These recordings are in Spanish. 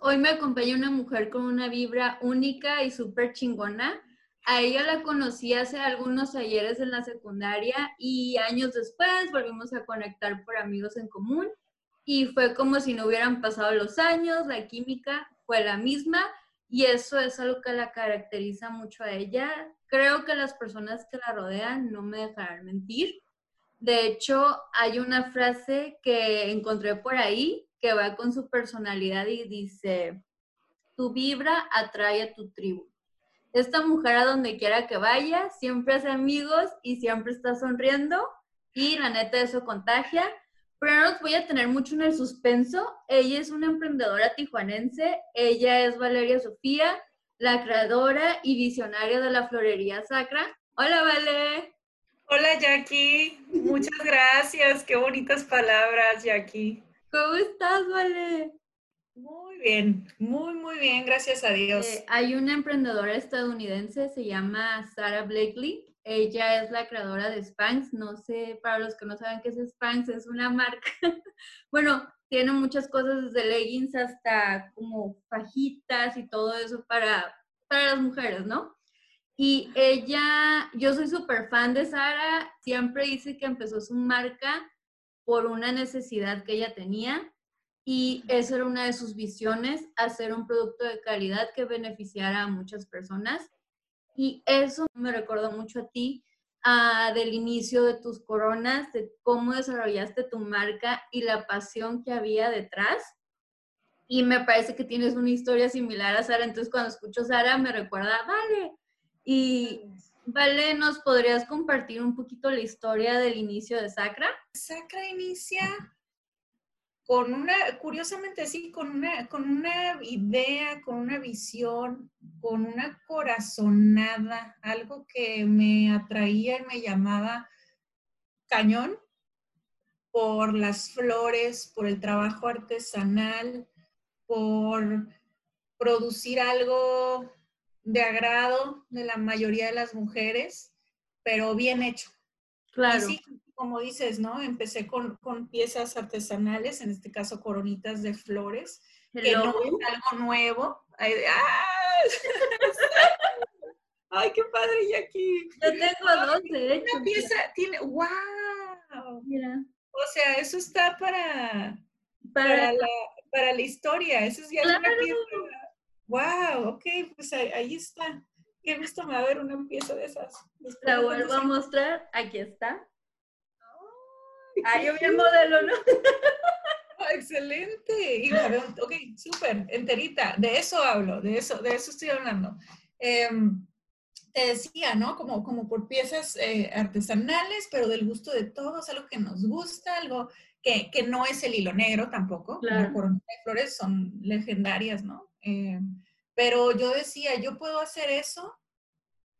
hoy me acompaña una mujer con una vibra única y súper chingona. A ella la conocí hace algunos ayeres en la secundaria y años después volvimos a conectar por amigos en común y fue como si no hubieran pasado los años, la química fue la misma y eso es algo que la caracteriza mucho a ella. Creo que las personas que la rodean no me dejarán mentir. De hecho, hay una frase que encontré por ahí que va con su personalidad y dice, tu vibra atrae a tu tribu. Esta mujer a donde quiera que vaya, siempre hace amigos y siempre está sonriendo y la neta eso contagia. Pero no os voy a tener mucho en el suspenso. Ella es una emprendedora tijuanense. Ella es Valeria Sofía, la creadora y visionaria de la florería sacra. Hola, Vale. Hola, Jackie. Muchas gracias. Qué bonitas palabras, Jackie. ¿Cómo estás, Vale? Muy bien, muy, muy bien, gracias a Dios. Eh, hay una emprendedora estadounidense, se llama Sarah Blakely. Ella es la creadora de Spanx. No sé, para los que no saben qué es Spanx, es una marca. bueno, tiene muchas cosas, desde leggings hasta como fajitas y todo eso para, para las mujeres, ¿no? Y ella, yo soy súper fan de Sara, siempre dice que empezó su marca por una necesidad que ella tenía y esa era una de sus visiones, hacer un producto de calidad que beneficiara a muchas personas. Y eso me recordó mucho a ti, del inicio de tus coronas, de cómo desarrollaste tu marca y la pasión que había detrás. Y me parece que tienes una historia similar a Sara, entonces cuando escucho Sara me recuerda, vale. Y Vale, ¿nos podrías compartir un poquito la historia del inicio de Sacra? Sacra inicia con una, curiosamente sí, con una, con una idea, con una visión, con una corazonada, algo que me atraía y me llamaba cañón por las flores, por el trabajo artesanal, por producir algo de agrado de la mayoría de las mujeres, pero bien hecho. Claro. Y sí, como dices, ¿no? Empecé con, piezas artesanales, en este caso coronitas de flores, que no es algo nuevo. Ay, ¡Ay, qué padre, Jackie! Yo tengo dos, de hecho. Una pieza tiene, ¡wow! Mira. O sea, eso está para, para, la, para la historia. Eso es ya una pieza wow, ok, pues ahí, está. Qué gusto me va a ver una pieza de esas. La vuelvo a mostrar, aquí está. Ahí yo vi el modelo, ¿no? Ah, excelente. Y la veo, ok, súper, enterita. De eso hablo, de eso, de eso estoy hablando. Em, te decía, ¿no? Como, como por piezas eh, artesanales, pero del gusto de todos, algo que nos gusta, algo que, que no es el hilo negro tampoco. Claro. Por flores son legendarias, ¿no? Eh, pero yo decía, yo puedo hacer eso,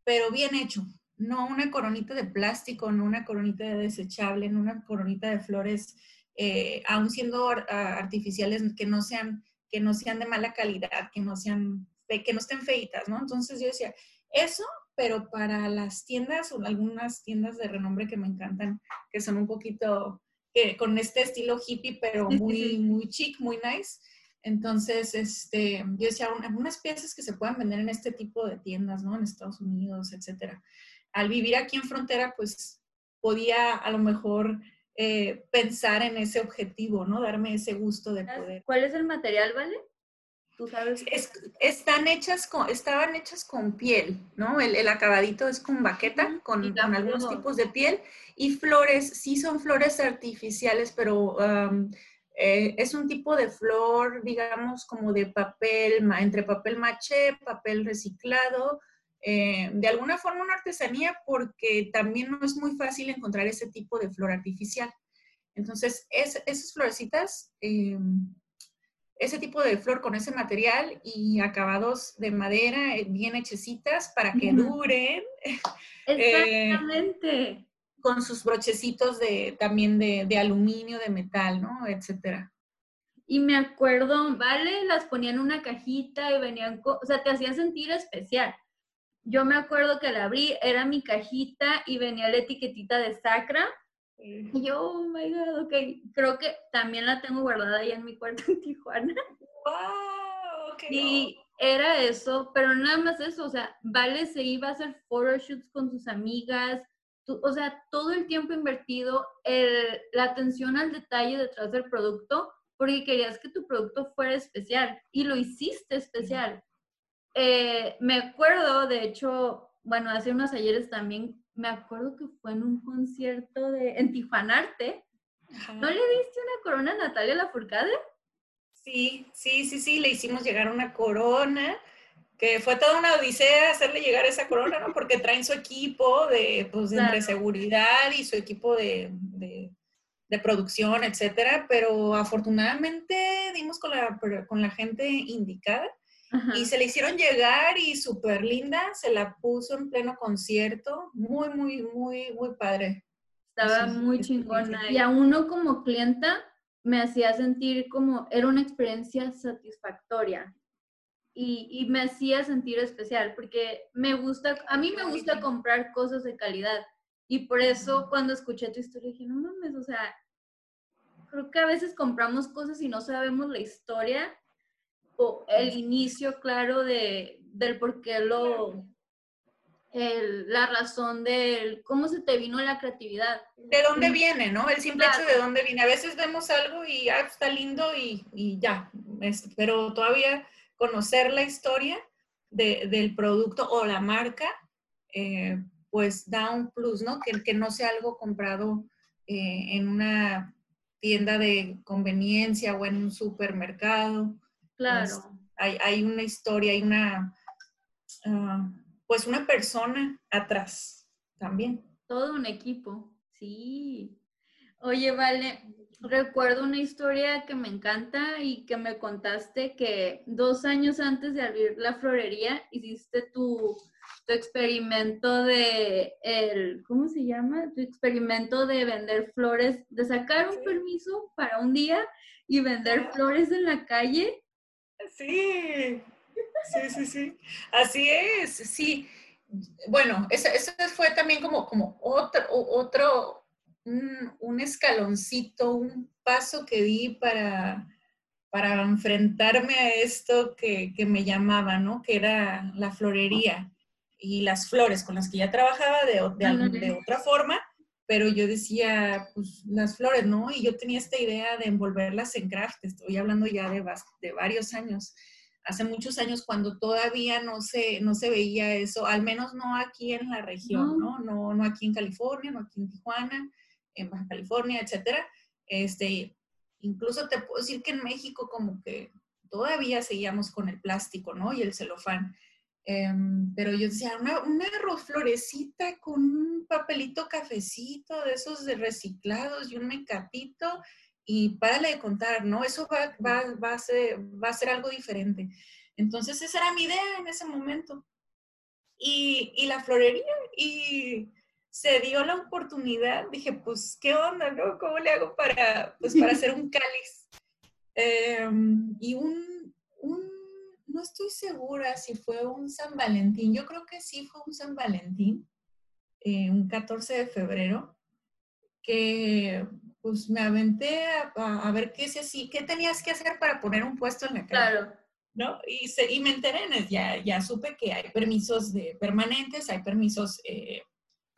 pero bien hecho. No una coronita de plástico, no una coronita de desechable, no una coronita de flores, eh, aún siendo artificiales que no sean que no sean de mala calidad, que no sean que no estén feitas, ¿no? Entonces yo decía, eso, pero para las tiendas o algunas tiendas de renombre que me encantan, que son un poquito que con este estilo hippie, pero muy muy chic, muy nice. Entonces, este, yo decía, algunas piezas que se puedan vender en este tipo de tiendas, ¿no? En Estados Unidos, etcétera. Al vivir aquí en frontera, pues podía a lo mejor eh, pensar en ese objetivo, ¿no? Darme ese gusto de poder. ¿Cuál es el material, vale? ¿Tú sabes? están hechas con, estaban hechas con piel, ¿no? El, acabadito es con baqueta, con, algunos tipos de piel. Y flores, sí son flores artificiales, pero eh, es un tipo de flor, digamos, como de papel, entre papel maché, papel reciclado, eh, de alguna forma una artesanía porque también no es muy fácil encontrar ese tipo de flor artificial. Entonces, es, esas florecitas, eh, ese tipo de flor con ese material y acabados de madera bien hechecitas para que duren. Exactamente con sus brochecitos de, también de, aluminio, de metal, ¿no? Etcétera. Y me acuerdo, vale, las ponían en una cajita y venían, o sea, te hacían sentir especial. Yo me acuerdo que la abrí, era mi cajita y venía la etiquetita de Sacra. Y yo, oh my God, ok. Creo que también la tengo guardada ahí en mi cuarto en Tijuana. ¡Wow! y era eso, pero nada más eso, o sea, Vale se iba a hacer photoshoots con sus amigas, o sea, todo el tiempo invertido, la atención al detalle detrás del producto, porque querías que tu producto fuera especial y lo hiciste especial. Eh, me acuerdo, de hecho, bueno, hace unos ayeres también, me acuerdo que fue en un concierto de, en Tijuanarte. ¿No le diste una corona a Natalia Lafourcade? Sí, sí, sí, sí, le hicimos llegar una corona, que fue toda una odisea hacerle llegar esa corona, ¿no? Porque traen su equipo de, pues, de seguridad y su equipo de, de, de, producción, etcétera, pero afortunadamente dimos con la, con la gente indicada y se le hicieron llegar y súper linda, se la puso en pleno concierto, muy, muy, muy, muy padre. Estaba muy chingona. Y a uno como clienta me hacía sentir como, era una experiencia satisfactoria. Y, y, me hacía sentir especial porque me gusta, a mí me gusta comprar cosas de calidad y por eso cuando escuché tu historia dije, no mames, o sea, creo que a veces compramos cosas y no sabemos la historia o el inicio claro de, del por qué lo, el, la razón del cómo se te vino la creatividad. De dónde viene, ¿no? El simple hecho de dónde viene. A veces vemos algo y ah, está lindo y, y ya, pero todavía conocer la historia de, del producto o la marca, eh, pues da un plus, ¿no? Que, que no sea algo comprado eh, en una tienda de conveniencia o en un supermercado. Claro. hay, hay, una historia, hay una, uh, pues una persona atrás también. Todo un equipo, sí. Oye, vale, recuerdo una historia que me encanta y que me contaste que dos años antes de abrir la florería hiciste tu, tu experimento de, el, ¿cómo se llama? Tu experimento de vender flores, de sacar un permiso para un día y vender flores en la calle Sí, sí, sí, sí. Así es, sí. Bueno, ese, fue también como, como otro, otro un, escaloncito, un paso que di para, para enfrentarme a esto que, me llamaba, ¿no? Que era la florería y las flores con las que ya trabajaba de, de, de otra forma, pero yo decía, pues las flores, ¿no? Y yo tenía esta idea de envolverlas en craft, estoy hablando ya de, de varios años, hace muchos años cuando todavía no se, no se veía eso, al menos no aquí en la región, ¿no? ¿no? No, aquí en California, no aquí en Tijuana, en Baja California, etcétera. Este, incluso te puedo decir que en México como que todavía seguíamos con el plástico, ¿no? Y el celofán. Em, pero yo decía, una, una florecita con un papelito cafecito de esos de reciclados y un mecatito y párale de contar, ¿no? Eso va, va, va, a ser, va a ser algo diferente. Entonces esa era mi idea en ese momento. Y, y la florería, y se dio la oportunidad, dije, pues, ¿qué onda, no? ¿Cómo le hago para, pues, para hacer un cáliz? Em, y un, un no estoy segura si fue un San Valentín, yo creo que sí fue un San Valentín, eh, un 14 de febrero, que pues me aventé a, ver qué es así, qué tenías que hacer para poner un puesto en la calle. Claro. ¿No? Y, se, y me enteré, ya, ya supe que hay permisos de permanentes, hay permisos eh,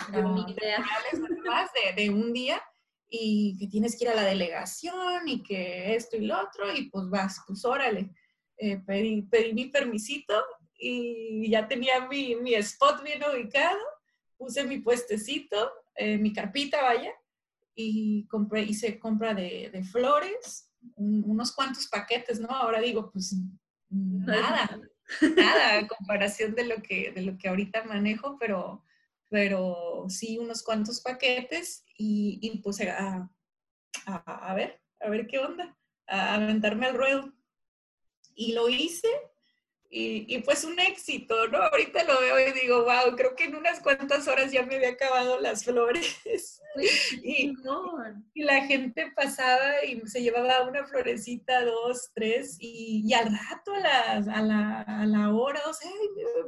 de, de un día y que tienes que ir a la delegación y que esto y lo otro y pues vas, pues órale. Eh, pedí, pedí, mi permisito y ya tenía mi, mi, spot bien ubicado, puse mi puestecito, eh, mi carpita, vaya, y compré, hice compra de, de flores, unos cuantos paquetes, ¿no? Ahora digo, pues nada, nada en comparación de lo que, de lo que ahorita manejo, pero, pero sí unos cuantos paquetes y, y pues a, a, a, ver, a ver qué onda, a aventarme al ruedo. Y lo hice y, y, pues un éxito, ¿no? Ahorita lo veo y digo, wow, creo que en unas cuantas horas ya me había acabado las flores. y, y, la gente pasaba y se llevaba una florecita, dos, tres, y, y al rato, a la, a la, a la hora, o sea,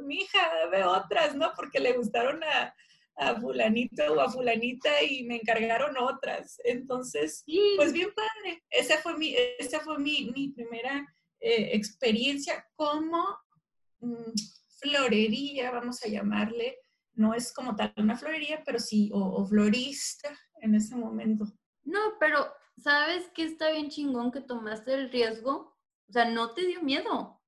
mi hija, ve otras, ¿no? Porque le gustaron a, a fulanito o a fulanita y me encargaron otras. Entonces, pues bien padre. Esa fue mi, esa fue mi, mi primera eh, experiencia como mm, florería, vamos a llamarle, no es como tal una florería, pero sí, o, florista en ese momento. No, pero ¿sabes qué está bien chingón que tomaste el riesgo? O sea, no te dio miedo.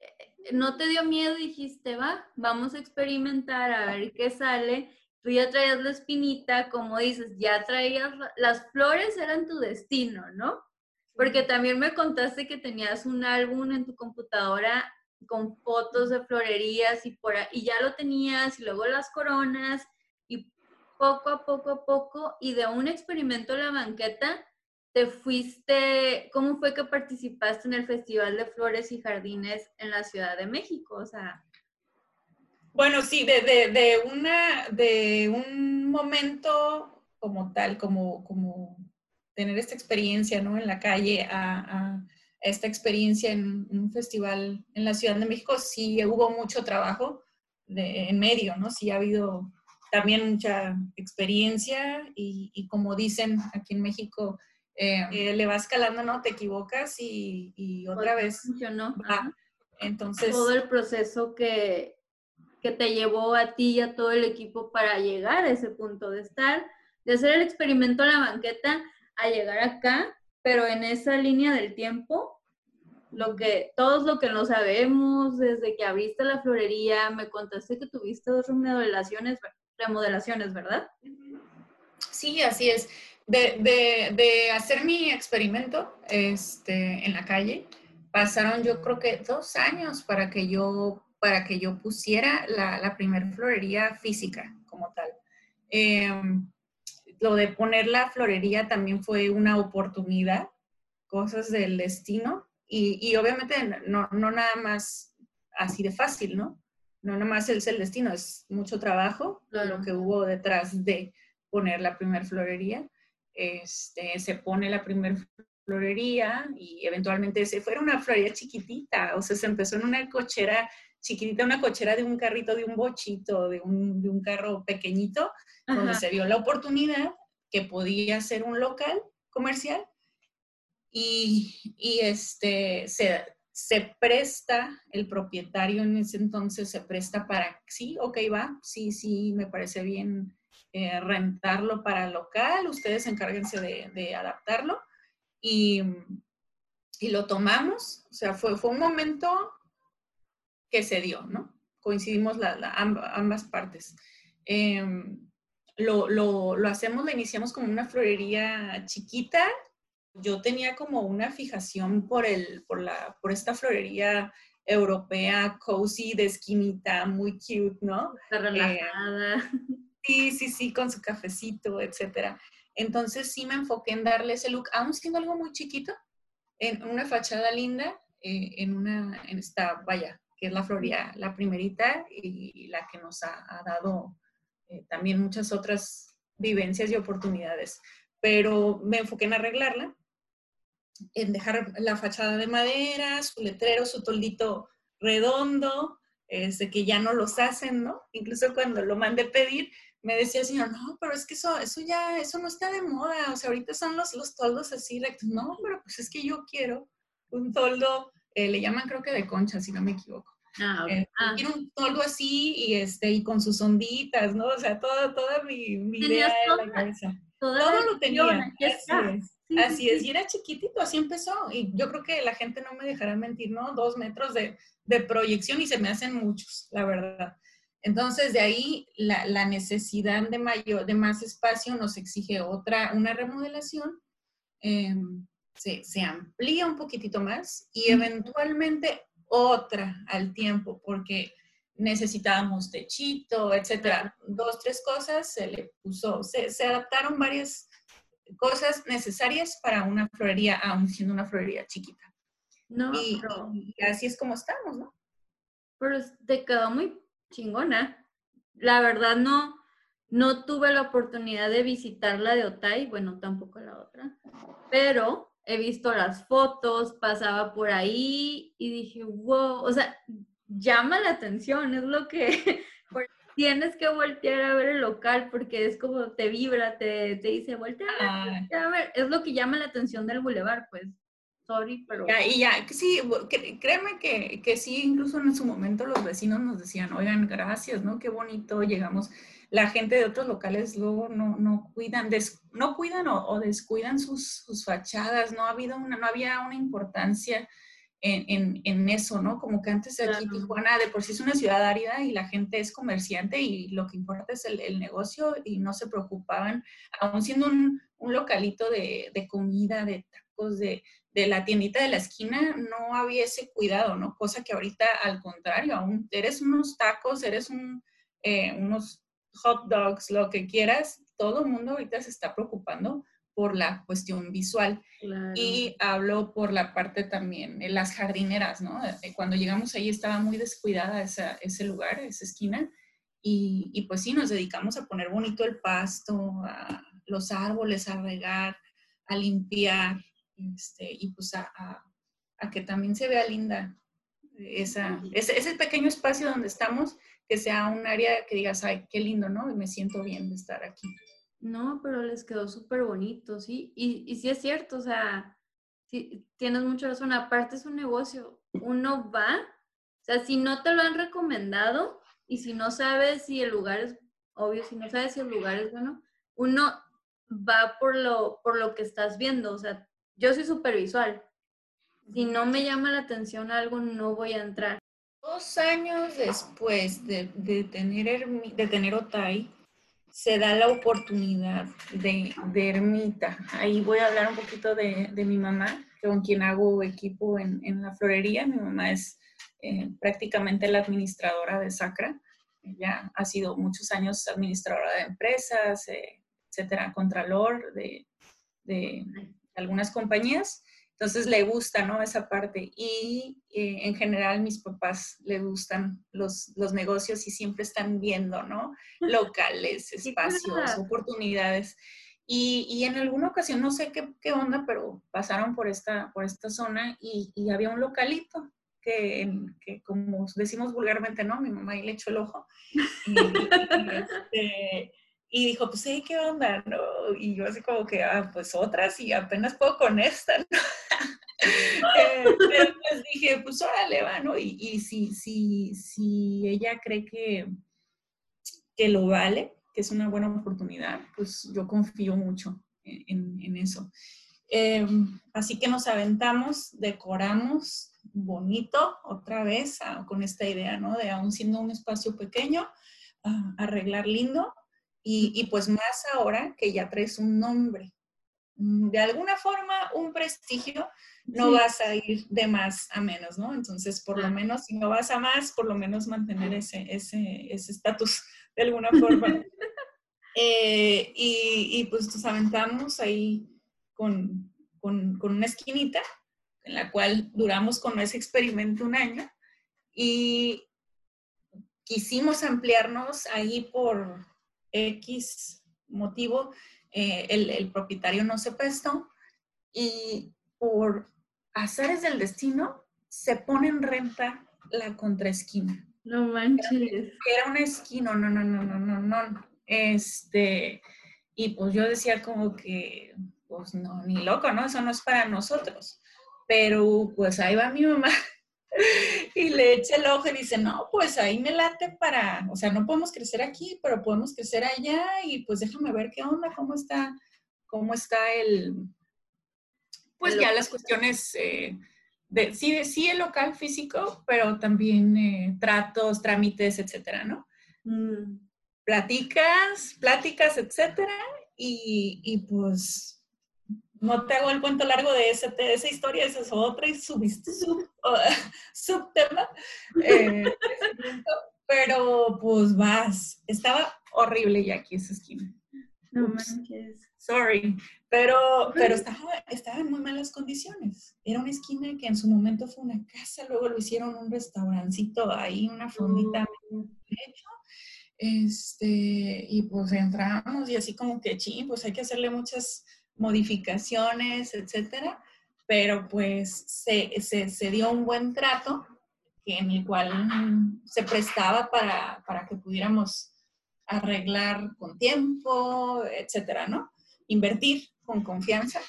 Eh, no te dio miedo, dijiste, va, vamos a experimentar a ver qué sale. Tú ya traías la espinita, como dices, ya traías, las flores eran tu destino, ¿no? Porque también me contaste que tenías un álbum en tu computadora con fotos de florerías y, por, y ya lo tenías y luego las coronas y poco a poco a poco y de un experimento en la banqueta te fuiste, ¿cómo fue que participaste en el Festival de Flores y Jardines en la Ciudad de México? O sea... Bueno, sí, de, de, una, de un momento como tal, como, como tener esta experiencia ¿no? en la calle a esta experiencia en un festival en la Ciudad de México, sí hubo mucho trabajo en medio, ¿no? Sí ha habido también mucha experiencia y, como dicen aquí en México, eh, eh, le vas calando, ¿no? Te equivocas y, otra vez funcionó. Entonces... Todo el proceso que, que te llevó a ti y a todo el equipo para llegar a ese punto de estar, de hacer el experimento en la banqueta a llegar acá, pero en esa línea del tiempo lo que, todos lo que no sabemos, desde que abriste la florería, me contaste que tuviste dos remodelaciones, remodelaciones ¿verdad? Sí, así es. De, de, hacer mi experimento este, en la calle, pasaron yo creo que dos años para que yo, para que yo pusiera la, la primer florería física como tal. Em, lo de poner la florería también fue una oportunidad, cosas del destino, y, obviamente no, no, nada más así de fácil, ¿no? No nada más es el destino, es mucho trabajo lo que hubo detrás de poner la primer florería. Este, se pone la primer florería y eventualmente se fue una florería chiquitita, o sea, se empezó en una cochera chiquitita, una cochera de un carrito, de un bochito, de un, de un carro pequeñito, donde se vio la oportunidad que podía ser un local comercial y, este, se, se, presta, el propietario en ese entonces se presta para, sí, ok, va, sí, sí, me parece bien eh, rentarlo para local, ustedes encárguense de, de adaptarlo y, y, lo tomamos, o sea, fue, fue un momento que se dio, ¿no? Coincidimos la, ambas partes. Em, lo, lo, lo, hacemos, lo iniciamos como una florería chiquita yo tenía como una fijación por, el, por, la, por esta florería europea, cozy, de esquinita, muy cute, ¿no? Está relajada. sí, sí, sí, con su cafecito, etcétera. Entonces sí me enfoqué en darle ese look, aún siendo algo muy chiquito, en una fachada linda, eh, en una, en esta, vaya, que es la florería, la primerita y la que nos ha, dado eh, también muchas otras vivencias y oportunidades. Pero me enfoqué en arreglarla en dejar la fachada de madera, su letrero, su toldito redondo, este, que ya no los hacen, ¿no? Incluso cuando lo mandé pedir, me decía el señor, no, pero es que eso, eso ya, eso no está de moda, o sea, ahorita son los, los toldos así. No, pero pues es que yo quiero un toldo, eh, le llaman creo que de concha, si no me equivoco. Ah, okay. Eh, ah. Un toldo así y, este, y con sus onditas, ¿no? O sea, toda, toda mi, mi idea en la cabeza. Todo lo tenía. Así es. Así es, y era chiquitito, así empezó. Y yo creo que la gente no me dejará mentir, ¿no? Dos metros de, de proyección y se me hacen muchos, la verdad. Entonces, de ahí la, la, necesidad de, mayor, de más espacio nos exige otra, una remodelación. Em, se, se, amplía un poquitito más y eventualmente otra al tiempo, porque necesitábamos techito, etcétera. Dos, tres cosas se le puso, se, se adaptaron varias cosas necesarias para una florería, aún siendo una florería chiquita. No, y, así es como estamos, ¿no? Pero te quedó muy chingona. La verdad no, no tuve la oportunidad de visitar la de Otay, bueno, tampoco la otra, pero he visto las fotos, pasaba por ahí y dije, wow, o sea, llama la atención, es lo que, tienes que voltear a ver el local porque es como te vibra, te, te dice, voltea a, ver, Es lo que llama la atención del bulevar, pues. sorry, pero... Ya, y ya, sí, créeme que, que sí, incluso en su momento los vecinos nos decían, oigan, gracias, ¿no? Qué bonito, llegamos. La gente de otros locales luego no, no cuidan, no cuidan o, descuidan sus, sus, fachadas, no, ha habido una, no había una importancia en, en, en eso, ¿no? Como que antes aquí Tijuana de por sí es una ciudad árida y la gente es comerciante y lo que importa es el, el negocio y no se preocupaban, aún siendo un, un localito de, de comida, de tacos, de, de la tiendita de la esquina no había ese cuidado, ¿no? Cosa que ahorita al contrario, aún eres unos tacos, eres un, eh, unos hot dogs, lo que quieras, todo el mundo ahorita se está preocupando por la cuestión visual. Y hablo por la parte también, las jardineras, ¿no? Eh, cuando llegamos ahí estaba muy descuidada esa, ese lugar, esa esquina, y, y, pues sí, nos dedicamos a poner bonito el pasto, a los árboles, a regar, a limpiar, este, y pues a, a, que también se vea linda esa, ese, ese, pequeño espacio donde estamos, que sea un área que digas, ay, qué lindo, ¿no? Y me siento bien de estar aquí. No, pero les quedó súper bonito, ¿sí? Y, y sí es cierto, o sea, sí, tienes mucha razón, aparte es un negocio, uno va, o sea, si no te lo han recomendado y si no sabes si el lugar es, obvio, si no sabes si el lugar es bueno, uno va por lo, por lo que estás viendo, o sea, yo soy súper visual. Si no me llama la atención algo, no voy a entrar. Dos años después de, tener, de tener Otay, se da la oportunidad de, Ermita. Ahí voy a hablar un poquito de, mi mamá, con quien hago equipo en, la florería. Mi mamá es eh, prácticamente la administradora de Sacra. Ella ha sido muchos años administradora de empresas, eh, etcétera, contralor de, algunas compañías. Entonces le gusta, ¿no? Esa parte. Y eh, en general mis papás le gustan los, los negocios y siempre están viendo, ¿no? Locales, espacios, oportunidades. Y, y, en alguna ocasión, no sé qué, qué, onda, pero pasaron por esta, por esta zona y, y había un localito que, que, como decimos vulgarmente, ¿no? Mi mamá ahí le echó el ojo. Y, este, y dijo, pues, sí, ¿qué onda? ¿no? Y yo así como que, ah, pues otras y apenas puedo con esta, ¿no? eh, pues dije, pues órale, va, ¿no? Y, y si, si, si ella cree que, que lo vale, que es una buena oportunidad, pues yo confío mucho en, en eso. Eh, así que nos aventamos, decoramos bonito otra vez ah, con esta idea, ¿no? De aún siendo un espacio pequeño, ah, arreglar lindo y, pues más ahora que ya traes un nombre. Mm, de alguna forma, un prestigio, no vas a ir de más a menos, ¿no? Entonces, por lo menos, si no vas a más, por lo menos mantener ese estatus ese, de alguna forma. Eh, y, y, pues nos aventamos ahí con, con, con, una esquinita en la cual duramos con ese experimento un año y quisimos ampliarnos ahí por X motivo, eh, el, propietario no se prestó y por azares del destino se pone en renta la contraesquina. No manches. Era una esquina, no, no, no, no, no, no. Este, y pues yo decía como que, pues no, ni loco, ¿no? Eso no es para nosotros. Pero pues ahí va mi mamá y le echa el ojo y dice, no, pues ahí me late para, o sea, no podemos crecer aquí, pero podemos crecer allá y pues déjame ver qué onda, cómo está, cómo está el, pues ya las cuestiones, eh, de, sí, sí el local físico, pero también eh, tratos, trámites, etcétera, ¿no? Mm. Platicas, pláticas, etcétera, y, y pues no te hago el cuento largo de, ese, esa historia, esa es otra y subiste sub, subtema. Eh, pero pues vas, estaba horrible ya aquí esa esquina. No manches. Sorry, pero, pero estaba, estaba en muy malas condiciones. Era una esquina que en su momento fue una casa, luego lo hicieron un restaurancito ahí, una fondita oh. hecho. Este, y pues entramos y así como que, ching, pues hay que hacerle muchas modificaciones, etcétera, pero pues se, se, dio un buen trato en el cual se prestaba para, para, que pudiéramos arreglar con tiempo, etcétera, ¿no? Invertir con confianza.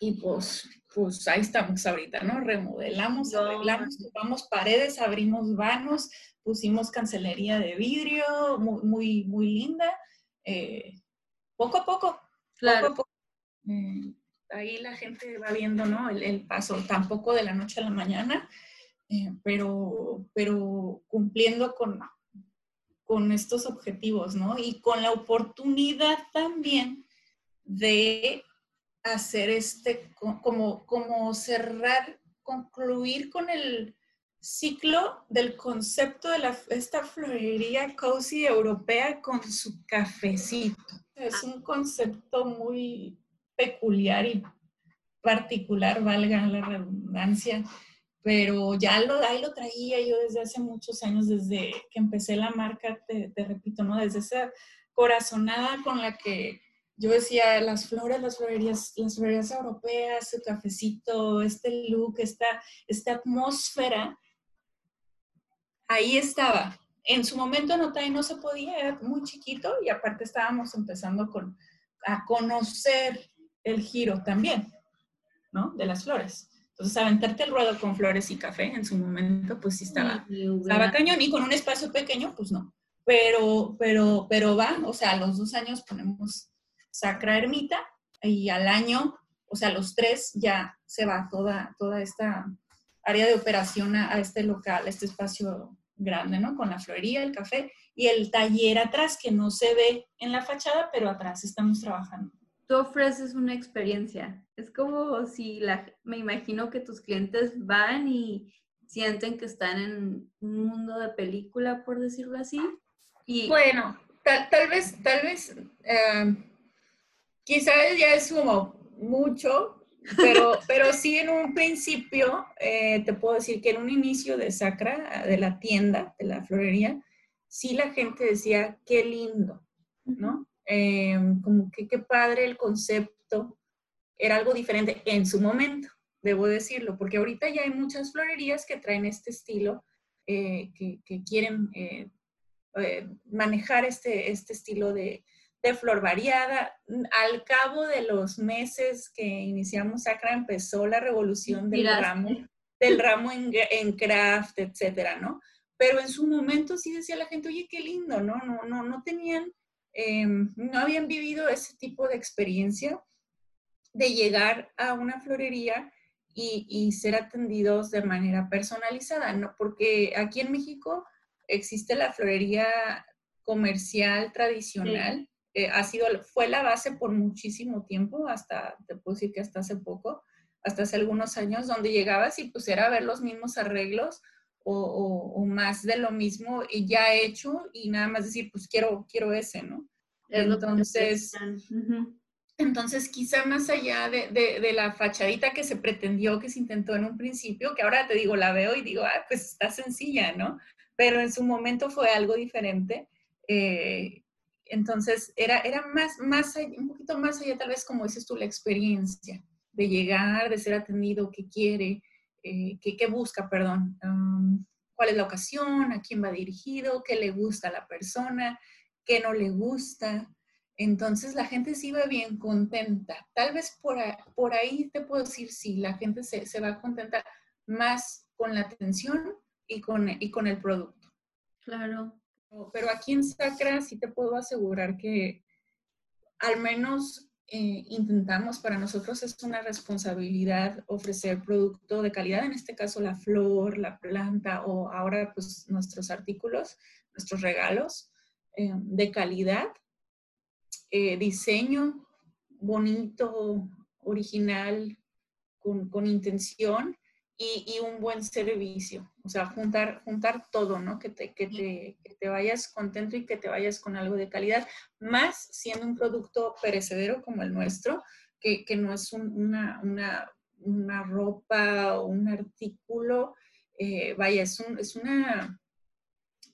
Y pues pues ahí estamos ahorita, ¿no? Remodelamos, arreglamos, tomamos paredes, abrimos vanos, pusimos cancelería de vidrio, muy, muy, muy linda. Eh, poco a poco, claro. poco a poco. Eh, ahí la gente va viendo, ¿no? El, paso, tampoco de la noche a la mañana, eh, pero, pero cumpliendo con, con estos objetivos, ¿no? Y con la oportunidad también de hacer este, como, como cerrar, concluir con el ciclo del concepto de la, esta florería cozy europea con su cafecito. Es un concepto muy peculiar y particular, valga la redundancia, pero ya lo, ahí lo traía yo desde hace muchos años, desde que empecé la marca, te, te repito, ¿no? Desde esa corazonada con la que yo decía, las flores, las florerías, las florerías europeas, su cafecito, este look, esta, esta atmósfera, ahí estaba. En su momento no, no se podía, era muy chiquito y aparte estábamos empezando con, a conocer el giro también, ¿no? De las flores. Entonces, aventarte el ruedo con flores y café en su momento, pues sí estaba, estaba cañón y con un espacio pequeño, pues no. Pero, pero, pero va, o sea, a los dos años ponemos Sacra Ermita y al año, o sea, los tres ya se va toda, toda esta área de operación a, este local, a este espacio grande, ¿no? Con la florería, el café y el taller atrás que no se ve en la fachada, pero atrás estamos trabajando. Tú ofreces una experiencia. Es como si la, me imagino que tus clientes van y sienten que están en un mundo de película, por decirlo así. Y... Bueno, tal, vez, tal vez eh, quizás ya es como mucho, pero, pero sí en un principio, eh, te puedo decir que en un inicio de Sacra, de la tienda, de la florería, sí la gente decía, qué lindo, ¿no? Eh, como que qué padre el concepto, era algo diferente en su momento, debo decirlo, porque ahorita ya hay muchas florerías que traen este estilo, eh, que, que, quieren manejar este, este estilo de, de flor variada. Al cabo de los meses que iniciamos Sacra, empezó la revolución del ramo, del ramo en, craft, etcétera, ¿no? Pero en su momento sí decía la gente, oye, qué lindo, ¿no? No, no, no tenían, em, no habían vivido ese tipo de experiencia de llegar a una florería y, y, ser atendidos de manera personalizada, ¿no? Porque aquí en México existe la florería comercial tradicional, eh, ha sido, fue la base por muchísimo tiempo, hasta, te puedo decir que hasta hace poco, hasta hace algunos años, donde llegabas y pues era ver los mismos arreglos o, o, más de lo mismo y ya hecho y nada más decir, pues quiero, quiero ese, ¿no? Entonces, entonces quizá más allá de, de, de, la fachadita que se pretendió, que se intentó en un principio, que ahora te digo, la veo y digo, ah, pues está sencilla, ¿no? Pero en su momento fue algo diferente. Eh, entonces, era, era más, más, un poquito más allá, tal vez, como dices tú, la experiencia de llegar, de ser atendido, qué quiere, eh, qué, busca, perdón, cuál es la ocasión, a quién va dirigido, qué le gusta a la persona, qué no le gusta. Entonces, la gente sí va bien contenta. Tal vez por, por ahí te puedo decir, sí, la gente se, se va contenta más con la atención y con, y con el producto. Claro. Pero aquí en Sacra sí te puedo asegurar que al menos eh, intentamos, para nosotros es una responsabilidad ofrecer producto de calidad, en este caso la flor, la planta o ahora pues nuestros artículos, nuestros regalos eh, de calidad, eh, diseño bonito, original, con, con intención y, un buen servicio. O sea, juntar, juntar todo, ¿no? Que te, que, te, que te, vayas contento y que te vayas con algo de calidad, más siendo un producto perecedero como el nuestro, que, que no es una, una, una, ropa o un artículo, eh, vaya, es, un, es, una,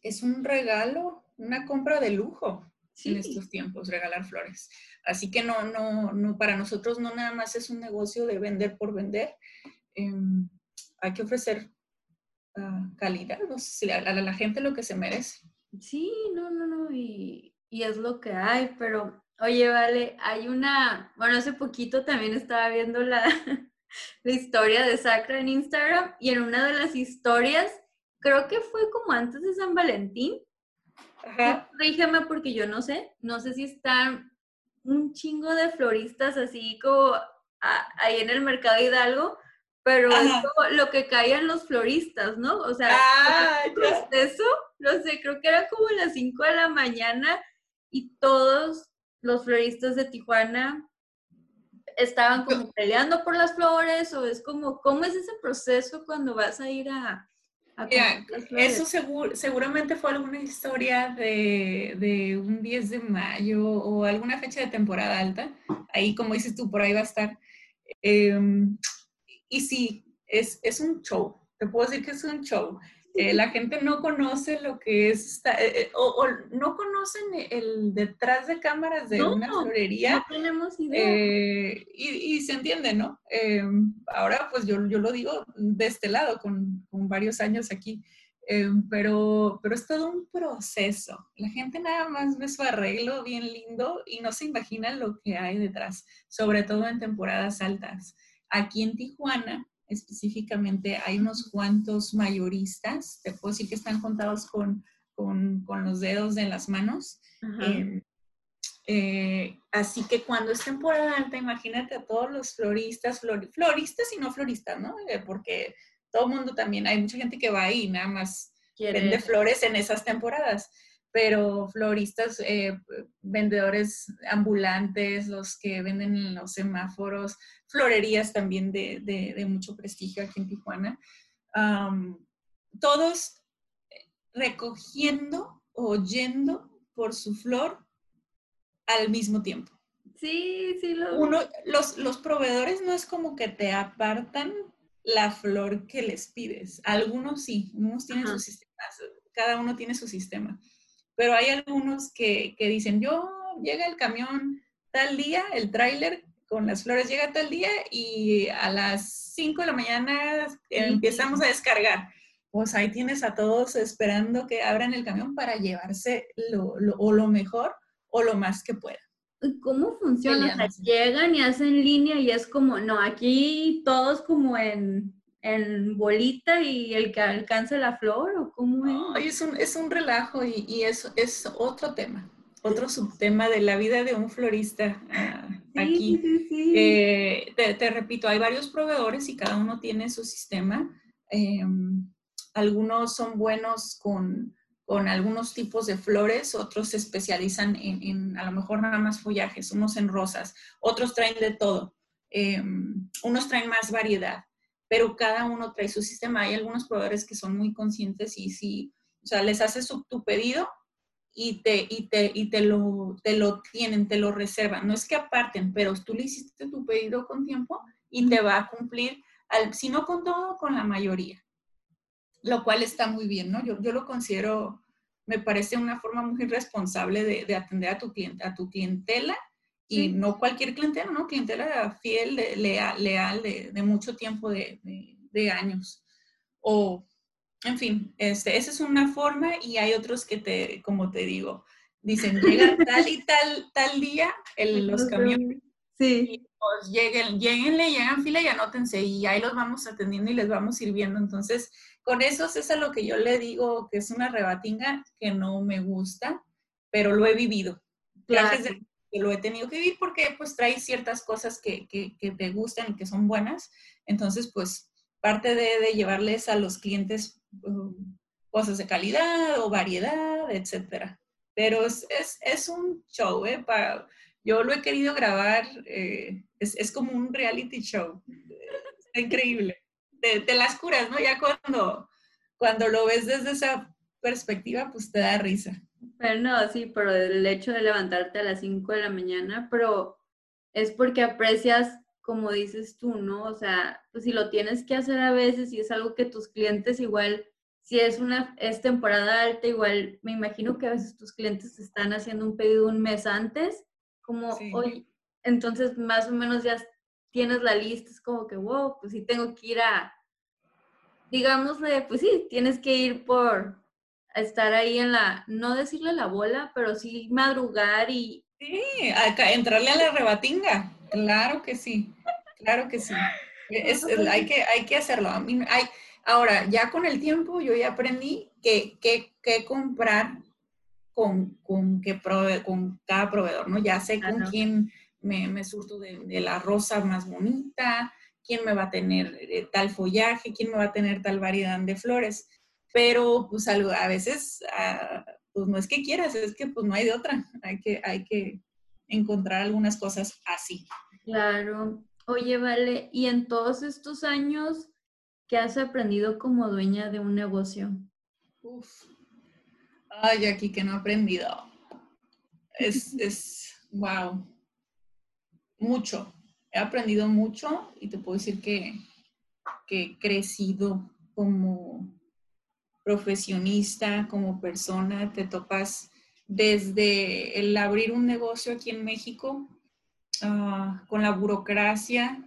es un regalo, una compra de lujo. en estos tiempos, regalar flores. Así que no, no, no, para nosotros no nada más es un negocio de vender por vender. Em, hay que ofrecer ah, calidad, no sé, a, la gente lo que se merece. Sí, no, no, no, y, y, es lo que hay, pero oye, vale, hay una, bueno, hace poquito también estaba viendo la, la historia de Sacra en Instagram y en una de las historias, creo que fue como antes de San Valentín. Ajá. porque yo no sé, no sé si están un chingo de floristas así como ahí en el mercado Hidalgo, pero es como lo que caían los floristas, ¿no? O sea, ah, eso, no sé, creo que era como las 5 de la mañana y todos los floristas de Tijuana estaban como peleando por las flores o es como, ¿cómo es ese proceso cuando vas a ir a... a eso seguramente fue alguna historia de, un 10 de mayo o alguna fecha de temporada alta. Ahí, como dices tú, por ahí va a estar. Em, y sí, es, es un show. Te puedo decir que es un show. Eh, la gente no conoce lo que es, eh, eh, o, no conocen el detrás de cámaras de una florería. No tenemos idea. y, se entiende, ¿no? ahora, pues yo, yo, lo digo de este lado, con, con varios años aquí. pero, pero es todo un proceso. La gente nada más ve su arreglo bien lindo y no se imagina lo que hay detrás, sobre todo en temporadas altas. Aquí en Tijuana, específicamente hay unos cuantos mayoristas, te puedo decir que están contados con, con, con los dedos de las manos. Em, eh, así que cuando es temporada alta, imagínate a todos los floristas, floristas y no floristas, ¿no? Eh, porque todo el mundo también, hay mucha gente que va ahí, nada más vende flores en esas temporadas pero floristas, eh, vendedores ambulantes, los que venden en los semáforos, florerías también de, mucho prestigio aquí en Tijuana, todos recogiendo o yendo por su flor al mismo tiempo. Sí, sí, lo... Uno, los, los proveedores no es como que te apartan la flor que les pides. Algunos sí, unos tienen sus sistemas, cada uno tiene su sistema pero hay algunos que, que dicen, yo llega el camión tal día, el tráiler con las flores llega tal día y a las 5 de la mañana empezamos a descargar. Pues ahí tienes a todos esperando que abran el camión para llevarse lo, o lo mejor o lo más que puedan. ¿Cómo funciona? O sea, llegan y hacen línea y es como, no, aquí todos como en en bolita y el que alcance la flor o cómo es? es, un, es un relajo y, y es, es otro tema, otro subtema de la vida de un florista ah, aquí. Eh, te, repito, hay varios proveedores y cada uno tiene su sistema. Em, algunos son buenos con, con, algunos tipos de flores, otros se especializan en, en, a lo mejor nada más follajes, unos en rosas, otros traen de todo, em, unos traen más variedad pero cada uno trae su sistema. Hay algunos proveedores que son muy conscientes y si, o sea, les haces tu pedido y, te, y, te, y te, lo, te lo tienen, te lo reservan. No es que aparten, pero tú le hiciste tu pedido con tiempo y te va a cumplir, al, si no con todo, con la mayoría. Lo cual está muy bien, ¿no? Yo, yo lo considero, me parece una forma muy responsable de, de atender a tu, cliente, a tu clientela y no cualquier clientela, ¿no? Clientela fiel, leal, leal de, de, mucho tiempo, de, de, años. O, en fin, este, esa es una forma y hay otros que te, como te digo, dicen, llega tal y tal, tal día el, los camiones. Sí. Y pues lleguen, lleguenle, llegan fila y anótense y ahí los vamos atendiendo y les vamos sirviendo. Entonces, con eso es a lo que yo le digo que es una rebatinga que no me gusta, pero lo he vivido. Claro lo he tenido que vivir porque pues trae ciertas cosas que, que, que te gustan y que son buenas. Entonces, pues parte de, de llevarles a los clientes um, cosas de calidad o variedad, etcétera. Pero es, es, es un show, ¿eh? Para, yo lo he querido grabar, eh, es, es, como un reality show. Increíble. Te, las curas, ¿no? Ya cuando, cuando lo ves desde esa perspectiva, pues te da risa. Pero no, sí, pero el hecho de levantarte a las 5 de la mañana, pero es porque aprecias, como dices tú, ¿no? O sea, pues si lo tienes que hacer a veces y es algo que tus clientes igual, si es una, es temporada alta, igual me imagino que a veces tus clientes están haciendo un pedido un mes antes, como hoy, entonces más o menos ya tienes la lista, es como que, wow, pues sí tengo que ir a, digámosle, pues sí, tienes que ir por, estar ahí en la, no decirle la bola, pero sí madrugar y... Sí, acá, entrarle a la rebatinga, claro que sí, claro que sí. hay, que, hay que hacerlo. A mí, hay, ahora, ya con el tiempo yo ya aprendí que, que, comprar con, con, que con cada proveedor, ¿no? Ya sé con quién me, me surto de, de, la rosa más bonita, quién me va a tener eh, tal follaje, quién me va a tener tal variedad de flores. Pero pues a veces, ah, pues no es que quieras, es que pues no hay de otra. Hay que, hay que encontrar algunas cosas así. Claro. Oye, vale, ¿y en todos estos años qué has aprendido como dueña de un negocio? Uf. Ay, aquí que no he aprendido. Es, es, wow. Mucho he aprendido mucho y te puedo decir que, que he crecido como profesionista, como persona, te topas desde el abrir un negocio aquí en México, ah, con la burocracia,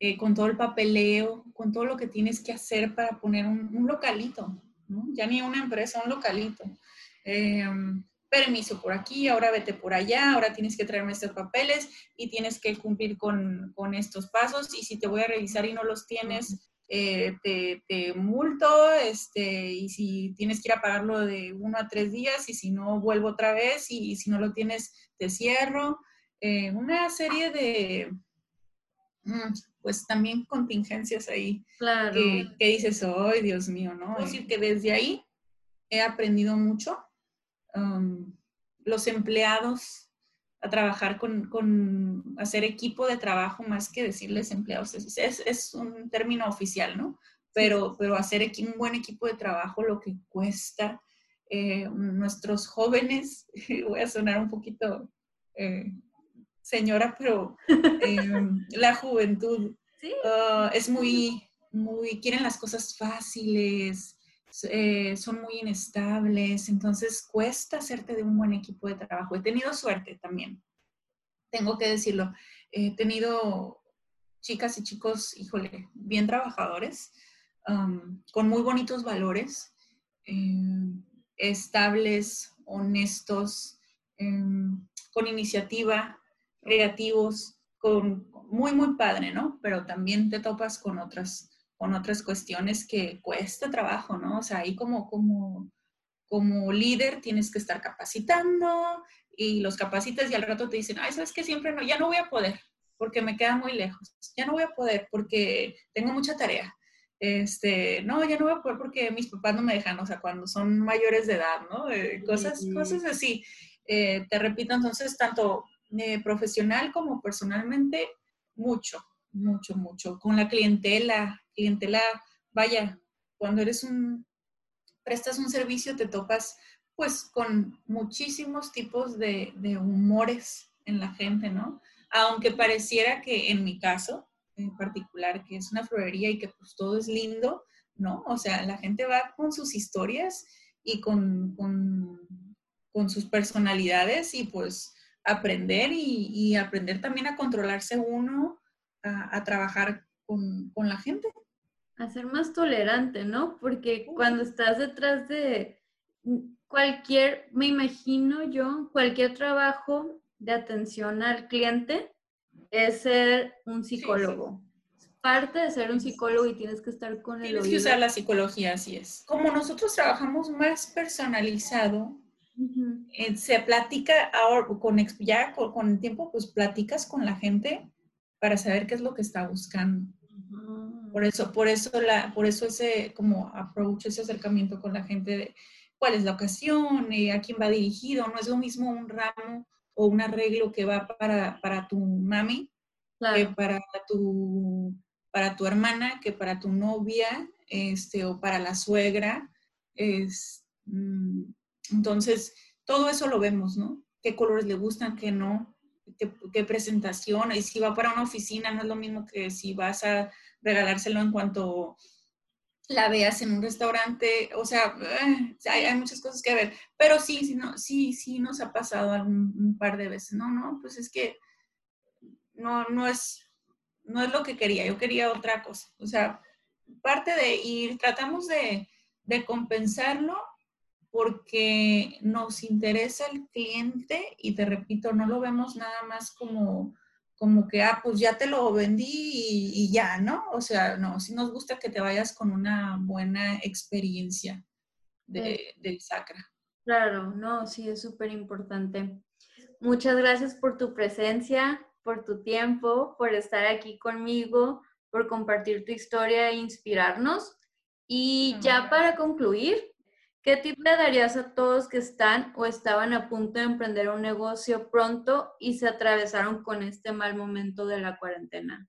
eh, con todo el papeleo, con todo lo que tienes que hacer para poner un, localito, ya ni una empresa, un localito. Em, permiso por aquí, ahora vete por allá, ahora tienes que traerme estos papeles y tienes que cumplir con, con estos pasos y si te voy a revisar y no los tienes, eh, te, te, multo este, y si tienes que ir a pagarlo de uno a tres días y si no, vuelvo otra vez y, si no lo tienes, te cierro. Eh, una serie de, mm, pues también contingencias ahí claro. que, que, dices, ¡ay, Dios mío! ¿no? Es decir, que desde ahí he aprendido mucho Um, los empleados a trabajar con, con, hacer equipo de trabajo más que decirles empleados. Es, es, un término oficial, ¿no? Pero, pero hacer un buen equipo de trabajo, lo que cuesta. Eh, nuestros jóvenes, voy a sonar un poquito eh, señora, pero eh, la juventud uh, es muy, muy, quieren las cosas fáciles, eh, son muy inestables, entonces cuesta hacerte de un buen equipo de trabajo. He tenido suerte también, tengo que decirlo. He tenido chicas y chicos, híjole, bien trabajadores, con muy bonitos valores, em, estables, honestos, em, con iniciativa, creativos, con muy, muy padre, ¿no? Pero también te topas con otras con otras cuestiones que cuesta trabajo, ¿no? O sea, ahí como, como, como líder tienes que estar capacitando y los capacitas y al rato te dicen, ay, ¿sabes qué? Siempre no, ya no voy a poder porque me queda muy lejos, ya no voy a poder porque tengo mucha tarea. Este, no, ya no voy a poder porque mis papás no me dejan, o sea, cuando son mayores de edad, ¿no? Eh, cosas, cosas así. Eh, te repito, entonces, tanto eh, profesional como personalmente, mucho, mucho, mucho. Con la clientela, clientela, vaya, cuando eres un, prestas un servicio te topas pues con muchísimos tipos de, humores en la gente, ¿no? Aunque pareciera que en mi caso, en particular, que es una florería y que pues todo es lindo, ¿no? O sea, la gente va con sus historias y con, con, sus personalidades y pues aprender y, aprender también a controlarse uno, a, a trabajar con, con, la gente a ser más tolerante, ¿no? Porque cuando estás detrás de cualquier, me imagino yo, cualquier trabajo de atención al cliente es ser un psicólogo. Parte de ser un psicólogo y tienes que estar con el Tienes que usar la psicología, así es. Como nosotros trabajamos más personalizado, eh, se platica ahora, con, ya con, con el tiempo, pues platicas con la gente para saber qué es lo que está buscando. Por eso, por eso, la, por eso ese como approach, ese acercamiento con la gente de cuál es la ocasión, eh, a quién va dirigido. No es lo mismo un ramo o un arreglo que va para, para tu mami que para tu, para tu hermana, que para tu novia, este, o para la suegra. Es, mm, entonces, todo eso lo vemos, ¿no? ¿Qué colores le gustan, qué no? Qué, qué, presentación, y si va para una oficina, no es lo mismo que si vas a regalárselo en cuanto la veas en un restaurante, o sea, eh, hay, muchas cosas que ver, pero sí, sí, no, sí, sí nos ha pasado algún, un par de veces, no, no, pues es que no, no es, no es lo que quería, yo quería otra cosa, o sea, parte de ir, tratamos de, de compensarlo porque nos interesa el cliente y te repito, no lo vemos nada más como como que, ah, pues ya te lo vendí y, ya, ¿no? O sea, no, sí nos gusta que te vayas con una buena experiencia de, del Sacra. Claro, no, sí, es súper importante. Muchas gracias por tu presencia, por tu tiempo, por estar aquí conmigo, por compartir tu historia e inspirarnos. Y ya para concluir, ¿qué tip le darías a todos que están o estaban a punto de emprender un negocio pronto y se atravesaron con este mal momento de la cuarentena?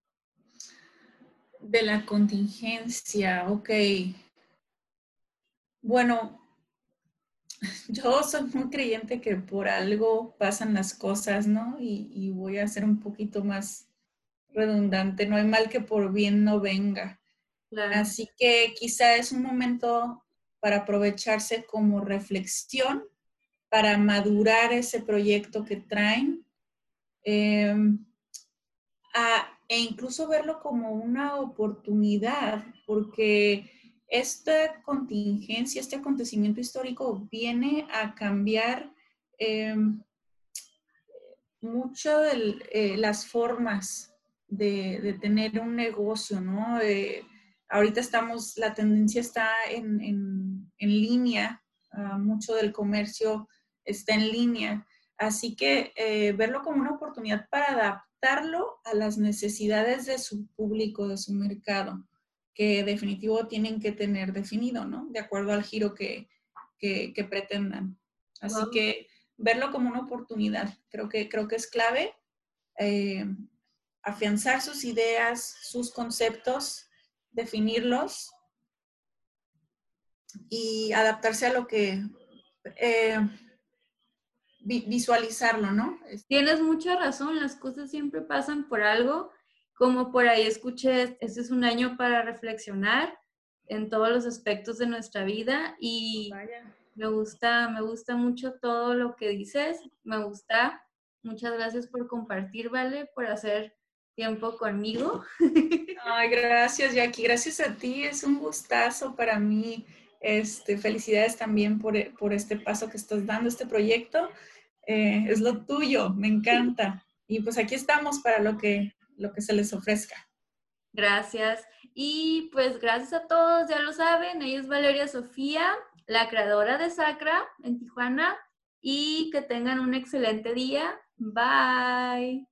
De la contingencia, ok. Bueno, yo soy muy creyente que por algo pasan las cosas, ¿no? Y, voy a ser un poquito más redundante, no hay mal que por bien no venga. Así que quizá es un momento para aprovecharse como reflexión, para madurar ese proyecto que traen em, e incluso verlo como una oportunidad, porque esta contingencia, este acontecimiento histórico viene a cambiar em, mucho eh, las formas de, tener un negocio, ¿no? Ahorita estamos, la tendencia está en, línea, ah, mucho del comercio está en línea, así que eh, verlo como una oportunidad para adaptarlo a las necesidades de su público, de su mercado que definitivo tienen que tener definido, ¿no? De acuerdo al giro que, pretendan. Así que verlo como una oportunidad, creo que, creo que es clave. Eh, afianzar sus ideas, sus conceptos, definirlos y adaptarse a lo que... Eh, visualizarlo, ¿no? Tienes mucha razón, las cosas siempre pasan por algo como por ahí escuché, este es un año para reflexionar en todos los aspectos de nuestra vida y me gusta, me gusta mucho todo lo que dices, me gusta. Muchas gracias por compartir, Vale, por hacer tiempo conmigo. Ay, gracias, Jackie. Gracias a ti. Es un gustazo para mí. Este, felicidades también por, por este paso que estás dando, este proyecto. Eh, es lo tuyo, me encanta. Y pues aquí estamos para lo que lo que se les ofrezca. Gracias. Y pues gracias a todos, ya lo saben, ella es Valeria Sofía, la creadora de Sacra en Tijuana, y que tengan un excelente día. Bye.